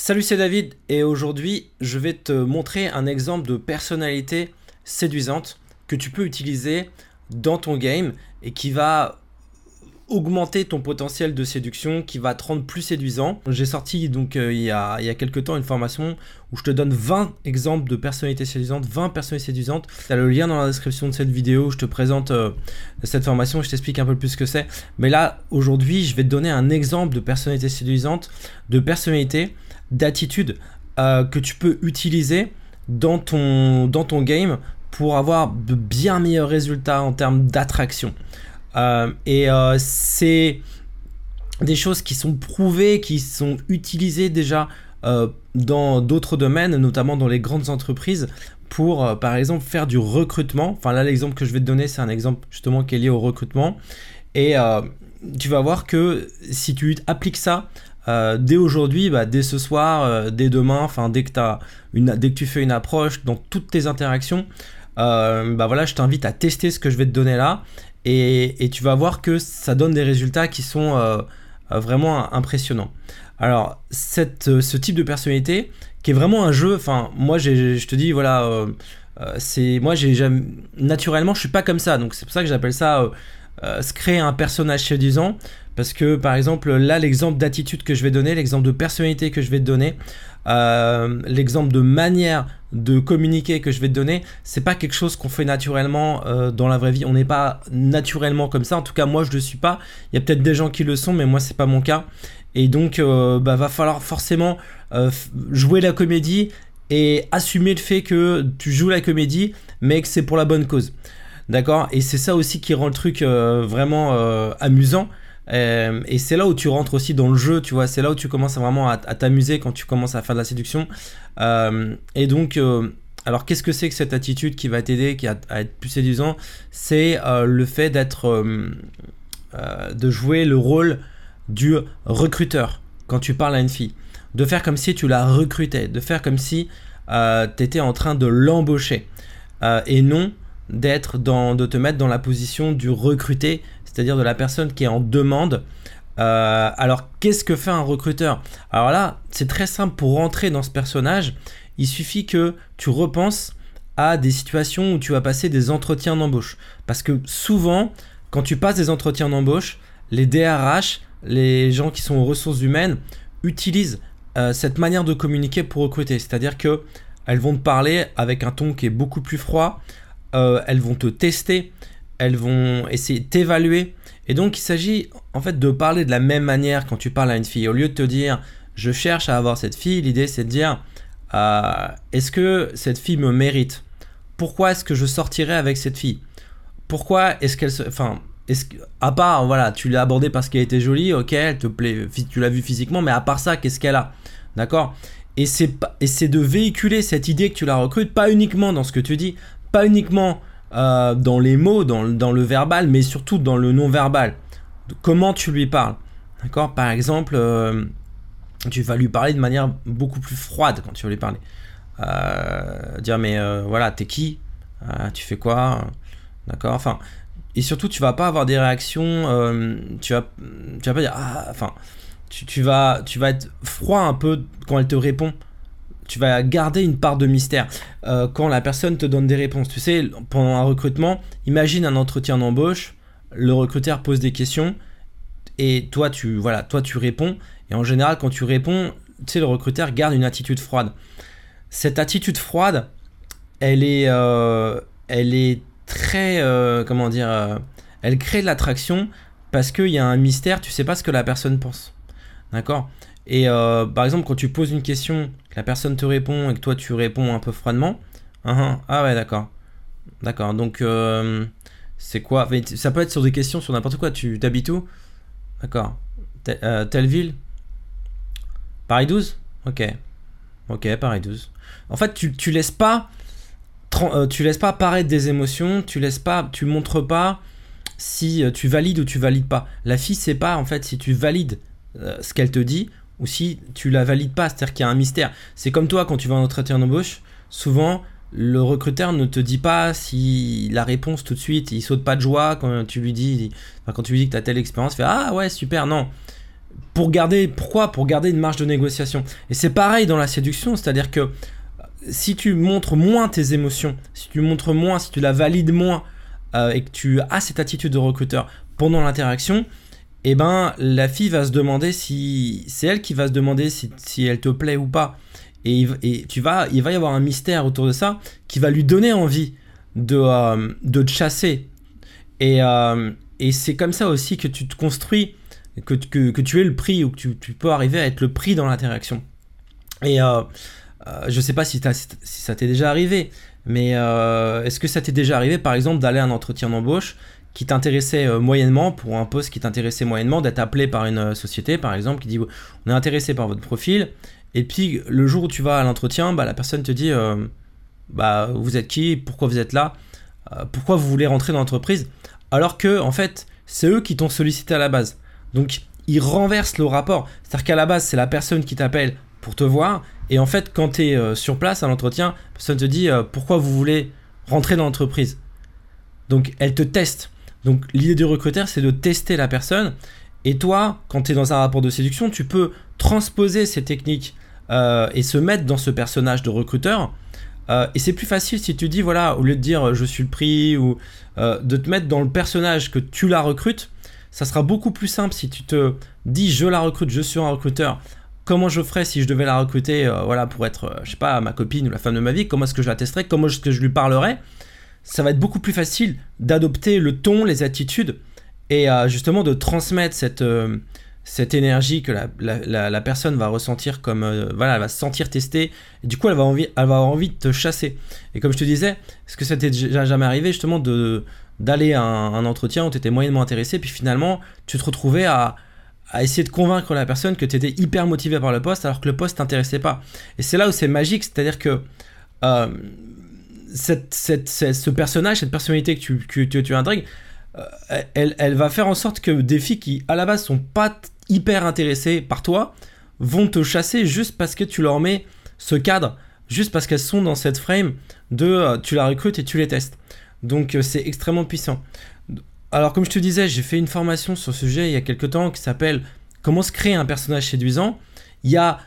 Salut, c'est David et aujourd'hui je vais te montrer un exemple de personnalité séduisante que tu peux utiliser dans ton game et qui va augmenter ton potentiel de séduction qui va te rendre plus séduisant. J'ai sorti donc euh, il, y a, il y a quelques temps une formation où je te donne 20 exemples de personnalités séduisantes, 20 personnalités séduisantes. Tu le lien dans la description de cette vidéo, je te présente euh, cette formation, je t'explique un peu plus ce que c'est. Mais là, aujourd'hui, je vais te donner un exemple de personnalité séduisante, de personnalité, d'attitude euh, que tu peux utiliser dans ton, dans ton game pour avoir de bien meilleurs résultats en termes d'attraction. Euh, et euh, c'est des choses qui sont prouvées, qui sont utilisées déjà dans d'autres domaines, notamment dans les grandes entreprises, pour par exemple faire du recrutement. Enfin là l'exemple que je vais te donner c'est un exemple justement qui est lié au recrutement. Et tu vas voir que si tu appliques ça dès aujourd'hui, bah, dès ce soir, dès demain, enfin dès que, une, dès tu fais une approche dans toutes tes interactions, bah voilà, je t'invite à tester ce que je vais te donner là et, tu vas voir que ça donne des résultats qui sont euh, euh, vraiment impressionnants. Alors, euh, ce type de personnalité, qui est vraiment un jeu, enfin, moi, je te dis, voilà, c'est moi, naturellement, je suis pas comme ça, donc c'est pour ça que j'appelle ça se créer un personnage séduisant. Parce que par exemple, là, l'exemple d'attitude que je vais donner, l'exemple de personnalité que je vais te donner, euh, l'exemple de manière de communiquer que je vais te donner, c'est pas quelque chose qu'on fait naturellement euh, dans la vraie vie. On n'est pas naturellement comme ça. En tout cas, moi, je ne suis pas. Il y a peut-être des gens qui le sont, mais moi, c'est pas mon cas. Et donc, euh, bah, va falloir forcément jouer la comédie et assumer le fait que tu joues la comédie, mais que c'est pour la bonne cause. D'accord Et c'est ça aussi qui rend le truc vraiment amusant. Euh, et c'est là où tu rentres aussi dans le jeu, tu vois. C'est là où tu commences vraiment à, t'amuser quand tu commences à faire de la séduction. Euh, et donc, euh, alors qu'est-ce que c'est que cette attitude qui va t'aider, qui à, être plus séduisant? C'est le fait d'être, de jouer le rôle du recruteur quand tu parles à une fille. De faire comme si tu la recrutais, de faire comme si tu étais en train de l'embaucher. et non d'être dans, de te mettre dans la position du recruté c'est-à-dire de la personne qui est en demande. Euh, alors, qu'est-ce que fait un recruteur? Alors là, c'est très simple pour rentrer dans ce personnage. Il suffit que tu repenses à des situations où tu vas passer des entretiens d'embauche. Parce que souvent, quand tu passes des entretiens d'embauche, les DRH, les gens qui sont aux ressources humaines, utilisent euh, cette manière de communiquer pour recruter. C'est-à-dire que elles vont te parler avec un ton qui est beaucoup plus froid. Euh, elles vont te tester elles vont essayer d'évaluer. Et donc il s'agit en fait de parler de la même manière quand tu parles à une fille. Au lieu de te dire je cherche à avoir cette fille, l'idée c'est de dire euh, est-ce que cette fille me mérite? Pourquoi est-ce que je sortirai avec cette fille? Pourquoi est-ce qu'elle se... Enfin, est-ce que, à part, voilà, tu l'as abordée parce qu'elle était jolie, ok, elle te plaît, tu l'as vue physiquement, mais à part ça, qu'est-ce qu'elle a? D'accord? Et c'est de véhiculer cette idée que tu la recrutes, pas uniquement dans ce que tu dis, pas uniquement euh, dans les mots, dans, le verbal, mais surtout dans le non-verbal. Comment tu lui parles. D'accord? Par exemple, euh, tu vas lui parler de manière beaucoup plus froide quand tu vas lui parler. Euh, dire, mais voilà, t'es qui? Tu fais quoi? D'accord? Enfin, et surtout, tu vas pas avoir des réactions. tu, vas, tu vas pas dire, ah, enfin, tu, tu, vas, tu vas être froid un peu quand elle te répond tu vas garder une part de mystère. Euh, quand la personne te donne des réponses, tu sais, pendant un recrutement, imagine un entretien d'embauche, le recruteur pose des questions et toi tu, voilà, toi tu réponds. Et en général, quand tu réponds, tu sais, le recruteur garde une attitude froide. Cette attitude froide, elle est, euh, très, euh, comment dire, elle crée de l'attraction parce qu'il y a un mystère, tu sais pas ce que la personne pense. D'accord? Et euh, par exemple, quand tu poses une question, que la personne te répond et que toi tu réponds un peu froidement, uh -huh, ah ouais, d'accord. D'accord, donc euh, c'est quoi? Ça peut être sur des questions sur n'importe quoi. Tu t'habites où? D'accord. Euh, telle ville? Paris 12 Ok. Ok, Paris 12. En fait, tu, tu laisses pas. tu laisses pas apparaître des émotions, tu laisses pas, tu montres pas si tu valides ou tu valides pas. La fille sait pas en fait si tu valides ce qu'elle te dit ou si tu la valides pas, c'est-à-dire qu'il y a un mystère. C'est comme toi quand tu vas en entretien d'embauche, souvent le recruteur ne te dit pas si la réponse tout de suite, il saute pas de joie quand tu lui dis, quand tu lui dis que tu as telle expérience, fait ah ouais super non. pour garder, pourquoi? Pour garder une marge de négociation. Et c'est pareil dans la séduction, c'est-à-dire que si tu montres moins tes émotions, si tu montres moins, si tu la valides moins, euh, et que tu as cette attitude de recruteur pendant l'interaction, eh ben la fille va se demander si c'est elle qui va se demander si, elle te plaît ou pas. Et, et, tu vas, il va y avoir un mystère autour de ça qui va lui donner envie de, euh, de te chasser. Et, euh, et c'est comme ça aussi que tu te construis, que, que, tu es le prix ou que tu, peux arriver à être le prix dans l'interaction. Et euh, je sais pas si, si ça t'est déjà arrivé, mais est-ce que ça t'est déjà arrivé par exemple d'aller à un entretien d'embauche qui t'intéressait moyennement, pour un poste qui t'intéressait moyennement, d'être appelé par une société par exemple qui dit on est intéressé par votre profil, et puis le jour où tu vas à l'entretien, bah, la personne te dit bah vous êtes qui, pourquoi vous êtes là, euh, pourquoi vous voulez rentrer dans l'entreprise, alors que en fait c'est eux qui t'ont sollicité à la base. Donc ils renversent le rapport, c'est-à-dire qu'à la base c'est la personne qui t'appelle pour te voir, et en fait quand tu es euh, sur place à l'entretien, la personne te dit euh, pourquoi vous voulez rentrer dans l'entreprise? Donc elle te teste. Donc l'idée du recruteur c'est de tester la personne, et toi quand tu es dans un rapport de séduction, tu peux transposer ces techniques et se mettre dans ce personnage de recruteur. Euh, et c'est plus facile si tu dis, voilà, au lieu de dire euh, je suis le prix ou euh, de te mettre dans le personnage que tu la recrutes, ça sera beaucoup plus simple si tu te dis je la recrute, je suis un recruteur. Comment je ferais si je devais la recruter voilà, pour être, je sais pas, ma copine ou la femme de ma vie? Comment est-ce que je la testerais? Comment est-ce que je lui parlerais? Ça va être beaucoup plus facile d'adopter le ton, les attitudes et justement de transmettre cette, cette énergie que la, personne va ressentir comme euh, voilà elle va se sentir testée du coup elle va envie elle va avoir envie de te chasser. Et comme je te disais est-ce que ça t'est jamais arrivé justement de d'aller à un, entretien où tu étais moyennement intéressé puis finalement tu te retrouvais à, essayer de convaincre la personne que tu étais hyper motivé par le poste alors que le poste t'intéressait pas. Et c'est là où c'est magique c'est à dire que euh, cette, ce personnage cette personnalité que tu, que, tu, euh, elle, elle, va faire en sorte que des filles qui à la base sont pas hyper intéressées par toi vont te chasser juste parce que tu leur mets ce cadre, juste parce qu'elles sont dans cette frame de euh, tu la recrutes et tu les testes. Donc euh, c'est extrêmement puissant. Alors comme je te disais, j'ai fait une formation sur ce sujet il y a quelques temps qui s'appelle Comment se créer un personnage séduisant. Il y a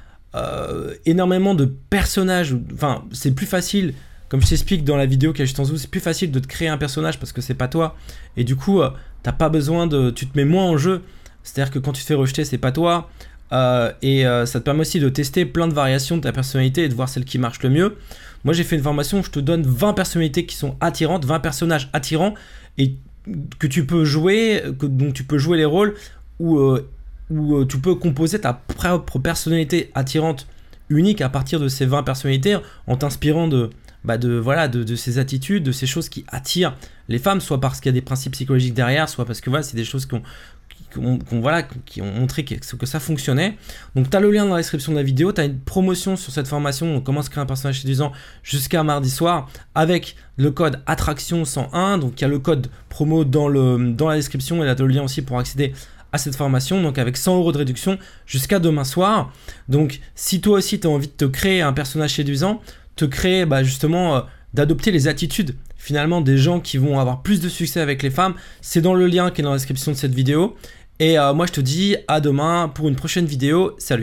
énormément de personnages, enfin c'est plus facile, comme je t'explique dans la vidéo qui est juste en dessous, c'est plus facile de te créer un personnage parce que c'est pas toi. Et du coup, t'as pas besoin de... Tu te mets moins en jeu c'est-à-dire que quand tu te fais rejeter, c'est pas toi. Euh, et euh, ça te permet aussi de tester plein de variations de ta personnalité et de voir celle qui marche le mieux. Moi, j'ai fait une formation où je te donne 20 personnalités qui sont attirantes, 20 personnages attirants et que tu peux jouer, que, dont tu peux jouer les rôles où, euh, où tu peux composer ta propre personnalité attirante unique à partir de ces 20 personnalités en t'inspirant de, bah de, voilà, de, de, ces attitudes, de ces choses qui attirent les femmes, soit parce qu'il y a des principes psychologiques derrière, soit parce que voilà, c'est des choses qu'on voilà, qui ont montré que, que ça fonctionnait. Donc tu as le lien dans la description de la vidéo, tu as une promotion sur cette formation, on commence à créer un personnage séduisant jusqu'à mardi soir avec le code attraction 101, donc il y a le code promo dans, le, dans la description et là tu as le lien aussi pour accéder à cette formation, donc avec 100 euros de réduction jusqu'à demain soir. Donc si toi aussi tu as envie de te créer un personnage séduisant, te créer bah, justement... Euh, d'adopter les attitudes finalement des gens qui vont avoir plus de succès avec les femmes, c'est dans le lien qui est dans la description de cette vidéo. Et euh, moi je te dis à demain pour une prochaine vidéo. Salut